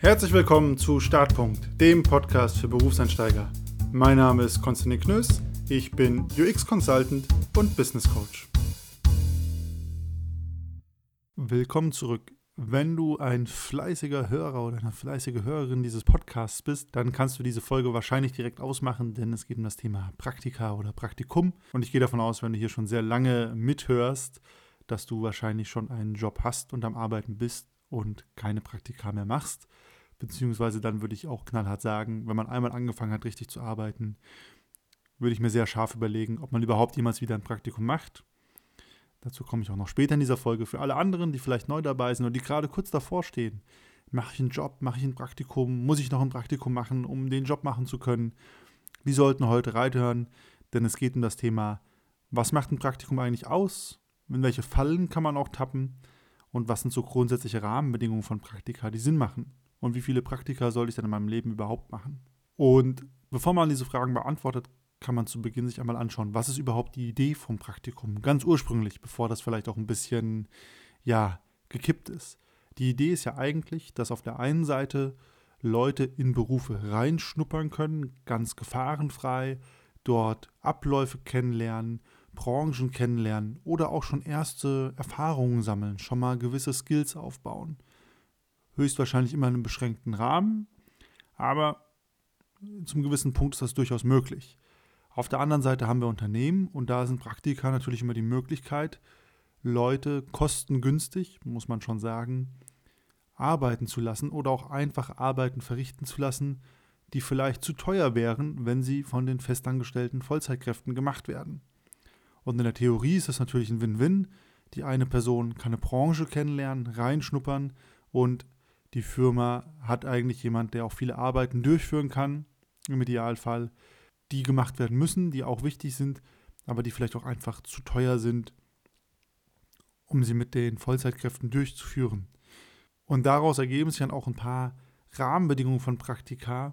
Herzlich willkommen zu Startpunkt, dem Podcast für Berufseinsteiger. Mein Name ist Konstantin Knöss, ich bin UX-Consultant und Business Coach. Willkommen zurück. Wenn du ein fleißiger Hörer oder eine fleißige Hörerin dieses Podcasts bist, dann kannst du diese Folge wahrscheinlich direkt ausmachen, denn es geht um das Thema Praktika oder Praktikum. Und ich gehe davon aus, wenn du hier schon sehr lange mithörst, dass du wahrscheinlich schon einen Job hast und am Arbeiten bist und keine Praktika mehr machst. Beziehungsweise dann würde ich auch knallhart sagen, wenn man einmal angefangen hat, richtig zu arbeiten, würde ich mir sehr scharf überlegen, ob man überhaupt jemals wieder ein Praktikum macht. Dazu komme ich auch noch später in dieser Folge. Für alle anderen, die vielleicht neu dabei sind oder die gerade kurz davor stehen, mache ich einen Job, mache ich ein Praktikum, muss ich noch ein Praktikum machen, um den Job machen zu können. Die sollten heute reinhören, denn es geht um das Thema, was macht ein Praktikum eigentlich aus? In welche Fallen kann man auch tappen? Und was sind so grundsätzliche Rahmenbedingungen von Praktika, die Sinn machen? Und wie viele Praktika soll ich denn in meinem Leben überhaupt machen? Und bevor man diese Fragen beantwortet, kann man zu Beginn sich einmal anschauen, was ist überhaupt die Idee vom Praktikum? Ganz ursprünglich, bevor das vielleicht auch ein bisschen, ja, gekippt ist. Die Idee ist ja eigentlich, dass auf der einen Seite Leute in Berufe reinschnuppern können, ganz gefahrenfrei, dort Abläufe kennenlernen, Branchen kennenlernen oder auch schon erste Erfahrungen sammeln, schon mal gewisse Skills aufbauen. Höchstwahrscheinlich immer in einem beschränkten Rahmen, aber zum gewissen Punkt ist das durchaus möglich. Auf der anderen Seite haben wir Unternehmen und da sind Praktika natürlich immer die Möglichkeit, Leute kostengünstig, muss man schon sagen, arbeiten zu lassen oder auch einfach Arbeiten verrichten zu lassen, die vielleicht zu teuer wären, wenn sie von den festangestellten Vollzeitkräften gemacht werden. Und in der Theorie ist das natürlich ein Win-Win. Die eine Person kann eine Branche kennenlernen, reinschnuppern und die Firma hat eigentlich jemand, der auch viele Arbeiten durchführen kann, im Idealfall, die gemacht werden müssen, die auch wichtig sind, aber die vielleicht auch einfach zu teuer sind, um sie mit den Vollzeitkräften durchzuführen. Und daraus ergeben sich dann auch ein paar Rahmenbedingungen von Praktika.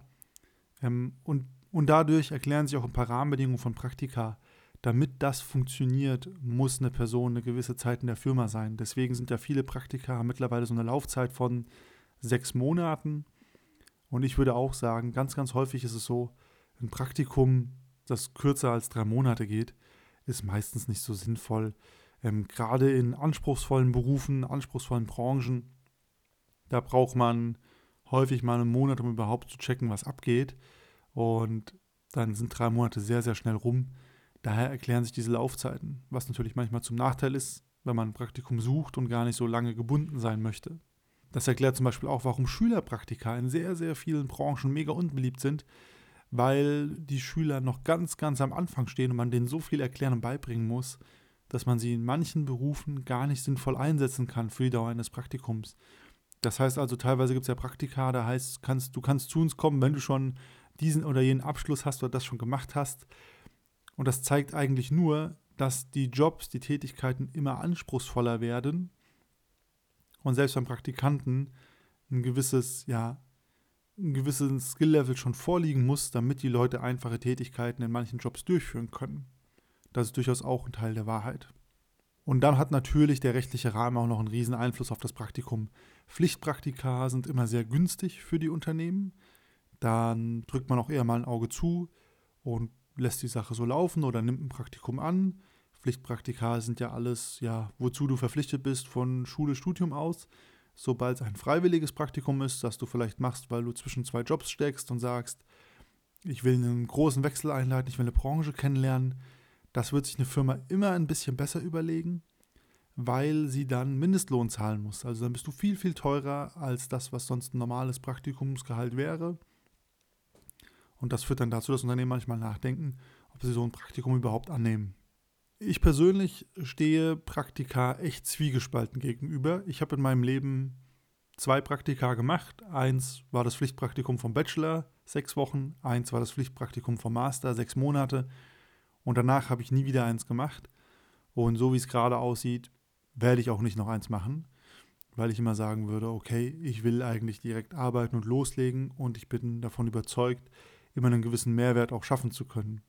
Ähm, und, und dadurch erklären sich auch ein paar Rahmenbedingungen von Praktika. Damit das funktioniert, muss eine Person eine gewisse Zeit in der Firma sein. Deswegen sind ja viele Praktika mittlerweile so eine Laufzeit von sechs Monaten. Und ich würde auch sagen, ganz, ganz häufig ist es so, ein Praktikum, das kürzer als drei Monate geht, ist meistens nicht so sinnvoll. Ähm, Gerade in anspruchsvollen Berufen, anspruchsvollen Branchen, da braucht man häufig mal einen Monat, um überhaupt zu checken, was abgeht. Und dann sind drei Monate sehr, sehr schnell rum. Daher erklären sich diese Laufzeiten, was natürlich manchmal zum Nachteil ist, wenn man ein Praktikum sucht und gar nicht so lange gebunden sein möchte. Das erklärt zum Beispiel auch, warum Schülerpraktika in sehr, sehr vielen Branchen mega unbeliebt sind, weil die Schüler noch ganz, ganz am Anfang stehen und man denen so viel erklären und beibringen muss, dass man sie in manchen Berufen gar nicht sinnvoll einsetzen kann für die Dauer eines Praktikums. Das heißt also, teilweise gibt es ja Praktika, da heißt, kannst, du kannst zu uns kommen, wenn du schon diesen oder jenen Abschluss hast oder das schon gemacht hast. Und das zeigt eigentlich nur, dass die Jobs, die Tätigkeiten immer anspruchsvoller werden und selbst beim Praktikanten ein gewisses, ja, ein gewisses Skill-Level schon vorliegen muss, damit die Leute einfache Tätigkeiten in manchen Jobs durchführen können. Das ist durchaus auch ein Teil der Wahrheit. Und dann hat natürlich der rechtliche Rahmen auch noch einen riesen Einfluss auf das Praktikum. Pflichtpraktika sind immer sehr günstig für die Unternehmen. Dann drückt man auch eher mal ein Auge zu und lässt die Sache so laufen oder nimmt ein Praktikum an. Pflichtpraktika sind ja alles, ja, wozu du verpflichtet bist von Schule, Studium aus sobald es ein freiwilliges Praktikum ist, das du vielleicht machst, weil du zwischen zwei Jobs steckst und sagst, ich will einen großen Wechsel einleiten, ich will eine Branche kennenlernen, das wird sich eine Firma immer ein bisschen besser überlegen, weil sie dann Mindestlohn zahlen muss. Also dann bist du viel, viel teurer als das, was sonst ein normales Praktikumsgehalt wäre. Und das führt dann dazu, dass Unternehmen manchmal nachdenken, ob sie so ein Praktikum überhaupt annehmen. Ich persönlich stehe Praktika echt zwiegespalten gegenüber. Ich habe in meinem Leben zwei Praktika gemacht. Eins war das Pflichtpraktikum vom Bachelor, sechs Wochen. Eins war das Pflichtpraktikum vom Master, sechs Monate. Und danach habe ich nie wieder eins gemacht. Und so wie es gerade aussieht, werde ich auch nicht noch eins machen, weil ich immer sagen würde, okay, ich will eigentlich direkt arbeiten und loslegen und ich bin davon überzeugt, immer einen gewissen Mehrwert auch schaffen zu können.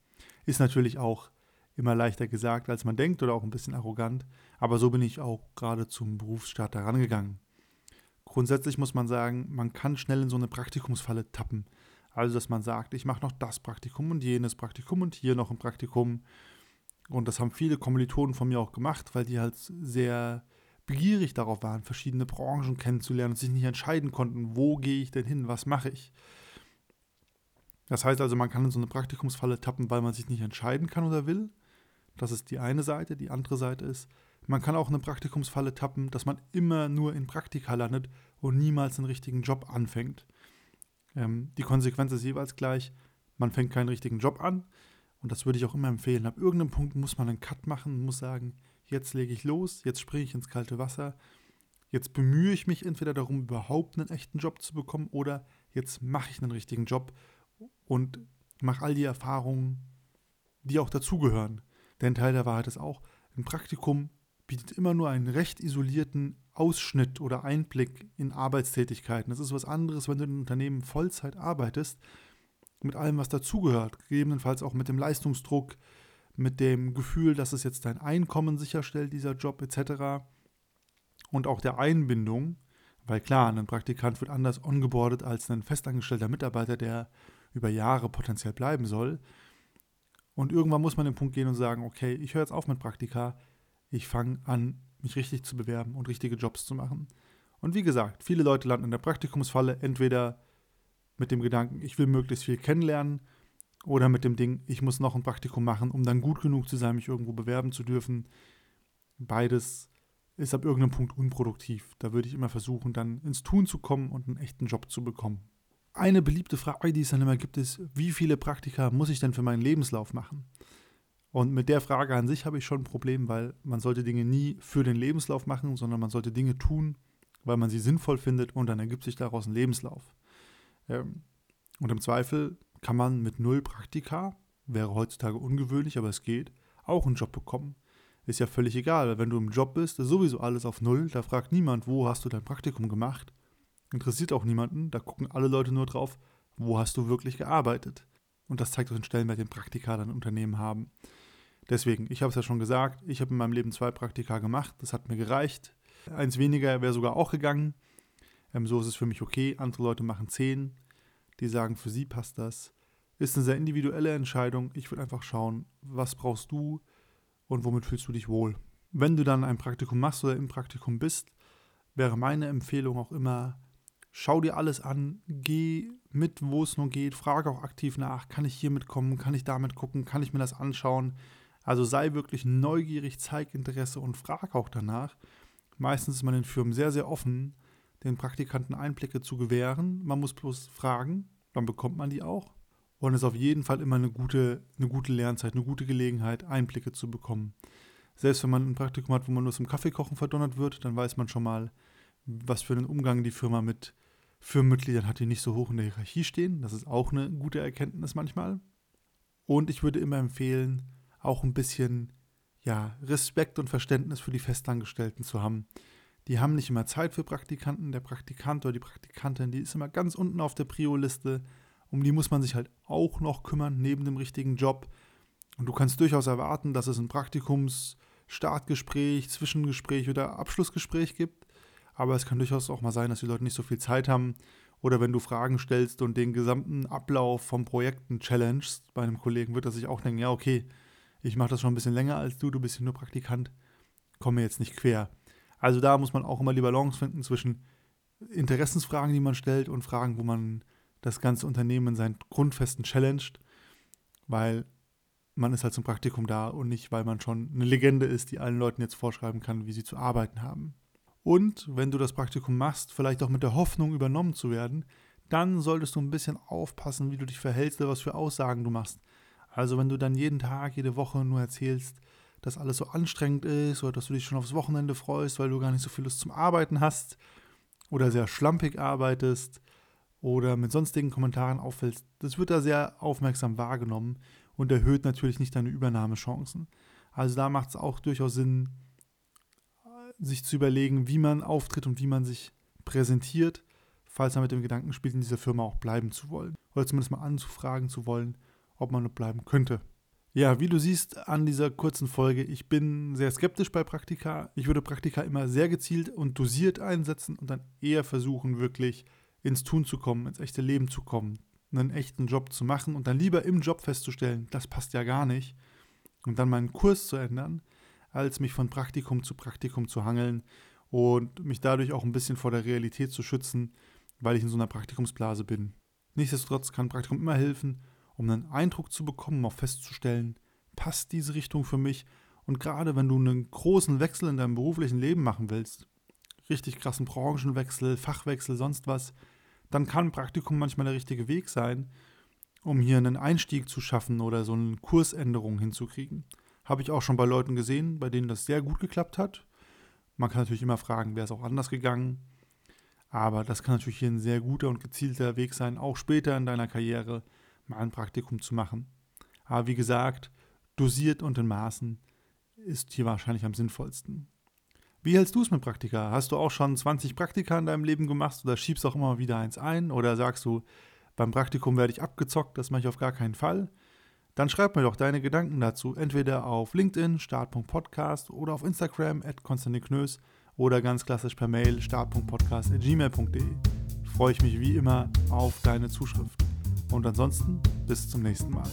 Ist natürlich auch immer leichter gesagt, als man denkt oder auch ein bisschen arrogant. Aber so bin ich auch gerade zum Berufsstart herangegangen. Grundsätzlich muss man sagen, man kann schnell in so eine Praktikumsfalle tappen. Also, dass man sagt, ich mache noch das Praktikum und jenes Praktikum und hier noch ein Praktikum. Und das haben viele Kommilitonen von mir auch gemacht, weil die halt sehr begierig darauf waren, verschiedene Branchen kennenzulernen und sich nicht entscheiden konnten, wo gehe ich denn hin, was mache ich. Das heißt also, man kann in so eine Praktikumsfalle tappen, weil man sich nicht entscheiden kann oder will. Das ist die eine Seite. Die andere Seite ist, man kann auch in eine Praktikumsfalle tappen, dass man immer nur in Praktika landet und niemals einen richtigen Job anfängt. Ähm, die Konsequenz ist jeweils gleich, man fängt keinen richtigen Job an. Und das würde ich auch immer empfehlen. Ab irgendeinem Punkt muss man einen Cut machen, muss sagen, jetzt lege ich los, jetzt springe ich ins kalte Wasser, jetzt bemühe ich mich entweder darum, überhaupt einen echten Job zu bekommen oder jetzt mache ich einen richtigen Job und mache all die Erfahrungen, die auch dazugehören. Denn Teil der Wahrheit ist auch, ein Praktikum bietet immer nur einen recht isolierten Ausschnitt oder Einblick in Arbeitstätigkeiten. Das ist was anderes, wenn du in einem Unternehmen Vollzeit arbeitest, mit allem, was dazugehört, gegebenenfalls auch mit dem Leistungsdruck, mit dem Gefühl, dass es jetzt dein Einkommen sicherstellt, dieser Job etc. Und auch der Einbindung, weil klar, ein Praktikant wird anders ongeboardet als ein festangestellter Mitarbeiter, der über Jahre potenziell bleiben soll. Und irgendwann muss man den Punkt gehen und sagen, okay, ich höre jetzt auf mit Praktika, ich fange an, mich richtig zu bewerben und richtige Jobs zu machen. Und wie gesagt, viele Leute landen in der Praktikumsfalle, entweder mit dem Gedanken, ich will möglichst viel kennenlernen, oder mit dem Ding, ich muss noch ein Praktikum machen, um dann gut genug zu sein, mich irgendwo bewerben zu dürfen. Beides ist ab irgendeinem Punkt unproduktiv. Da würde ich immer versuchen, dann ins Tun zu kommen und einen echten Job zu bekommen. Eine beliebte Frage, die es dann immer gibt, ist, wie viele Praktika muss ich denn für meinen Lebenslauf machen? Und mit der Frage an sich habe ich schon ein Problem, weil man sollte Dinge nie für den Lebenslauf machen, sondern man sollte Dinge tun, weil man sie sinnvoll findet und dann ergibt sich daraus ein Lebenslauf. Ähm, und im Zweifel kann man mit null Praktika, wäre heutzutage ungewöhnlich, aber es geht, auch einen Job bekommen. Ist ja völlig egal, weil wenn du im Job bist, ist sowieso alles auf null, da fragt niemand, wo hast du dein Praktikum gemacht Interessiert auch niemanden. Da gucken alle Leute nur drauf, wo hast du wirklich gearbeitet. Und das zeigt auch den Stellenwert, den Praktika dann Unternehmen haben. Deswegen, ich habe es ja schon gesagt, ich habe in meinem Leben zwei Praktika gemacht. Das hat mir gereicht. Eins weniger wäre sogar auch gegangen. Ähm, so ist es für mich okay. Andere Leute machen zehn. Die sagen, für sie passt das. Ist eine sehr individuelle Entscheidung. Ich würde einfach schauen, was brauchst du und womit fühlst du dich wohl. Wenn du dann ein Praktikum machst oder im Praktikum bist, wäre meine Empfehlung auch immer, Schau dir alles an, geh mit, wo es nur geht, frage auch aktiv nach, kann ich hier mitkommen, kann ich damit gucken, kann ich mir das anschauen. Also sei wirklich neugierig, zeig Interesse und frag auch danach. Meistens ist man in Firmen sehr, sehr offen, den Praktikanten Einblicke zu gewähren. Man muss bloß fragen, dann bekommt man die auch. Und es ist auf jeden Fall immer eine gute, eine gute Lernzeit, eine gute Gelegenheit, Einblicke zu bekommen. Selbst wenn man ein Praktikum hat, wo man nur zum Kaffeekochen verdonnert wird, dann weiß man schon mal, was für einen Umgang die Firma mit Firmenmitgliedern hat, die nicht so hoch in der Hierarchie stehen. Das ist auch eine gute Erkenntnis manchmal. Und ich würde immer empfehlen, auch ein bisschen ja, Respekt und Verständnis für die Festangestellten zu haben. Die haben nicht immer Zeit für Praktikanten. Der Praktikant oder die Praktikantin, die ist immer ganz unten auf der Prio-Liste. Um die muss man sich halt auch noch kümmern, neben dem richtigen Job. Und du kannst durchaus erwarten, dass es ein Praktikums-Startgespräch, Zwischengespräch oder Abschlussgespräch gibt. Aber es kann durchaus auch mal sein, dass die Leute nicht so viel Zeit haben. Oder wenn du Fragen stellst und den gesamten Ablauf vom Projekten challengest bei einem Kollegen, wird er sich auch denken, ja, okay, ich mache das schon ein bisschen länger als du, du bist hier nur Praktikant, komme jetzt nicht quer. Also da muss man auch immer die Balance finden zwischen Interessensfragen, die man stellt und Fragen, wo man das ganze Unternehmen in seinen Grundfesten challenged, weil man ist halt zum Praktikum da und nicht, weil man schon eine Legende ist, die allen Leuten jetzt vorschreiben kann, wie sie zu arbeiten haben. Und wenn du das Praktikum machst, vielleicht auch mit der Hoffnung übernommen zu werden, dann solltest du ein bisschen aufpassen, wie du dich verhältst oder was für Aussagen du machst. Also wenn du dann jeden Tag, jede Woche nur erzählst, dass alles so anstrengend ist oder dass du dich schon aufs Wochenende freust, weil du gar nicht so viel Lust zum Arbeiten hast oder sehr schlampig arbeitest oder mit sonstigen Kommentaren auffällst, das wird da sehr aufmerksam wahrgenommen und erhöht natürlich nicht deine Übernahmechancen. Also da macht es auch durchaus Sinn, sich zu überlegen, wie man auftritt und wie man sich präsentiert, falls man mit dem Gedanken spielt, in dieser Firma auch bleiben zu wollen. Oder zumindest mal anzufragen zu wollen, ob man bleiben könnte. Ja, wie du siehst an dieser kurzen Folge, ich bin sehr skeptisch bei Praktika. Ich würde Praktika immer sehr gezielt und dosiert einsetzen und dann eher versuchen, wirklich ins Tun zu kommen, ins echte Leben zu kommen, einen echten Job zu machen und dann lieber im Job festzustellen, das passt ja gar nicht und dann meinen Kurs zu ändern, als mich von Praktikum zu Praktikum zu hangeln und mich dadurch auch ein bisschen vor der Realität zu schützen, weil ich in so einer Praktikumsblase bin. Nichtsdestotrotz kann Praktikum immer helfen um einen Eindruck zu bekommen, auch festzustellen, passt diese Richtung für mich. Und gerade wenn du einen großen Wechsel in deinem beruflichen Leben machen willst, richtig krassen Branchenwechsel, Fachwechsel, sonst was, dann kann Praktikum manchmal der richtige Weg sein, um hier einen Einstieg zu schaffen oder so eine Kursänderung hinzukriegen. Habe ich auch schon bei Leuten gesehen, bei denen das sehr gut geklappt hat. Man kann natürlich immer fragen, wäre es auch anders gegangen. Aber das kann natürlich hier ein sehr guter und gezielter Weg sein, auch später in deiner Karriere, mal ein Praktikum zu machen. Aber wie gesagt, dosiert und in Maßen ist hier wahrscheinlich am sinnvollsten. Wie hältst du es mit Praktika? Hast du auch schon 20 Praktika in deinem Leben gemacht oder schiebst auch immer wieder eins ein? Oder sagst du, beim Praktikum werde ich abgezockt, das mache ich auf gar keinen Fall? Dann schreib mir doch deine Gedanken dazu, entweder auf LinkedIn, start.podcast oder auf Instagram, at Knös oder ganz klassisch per Mail, start.podcast.gmail.de. Freue ich mich wie immer auf deine Zuschrift. Und ansonsten bis zum nächsten Mal.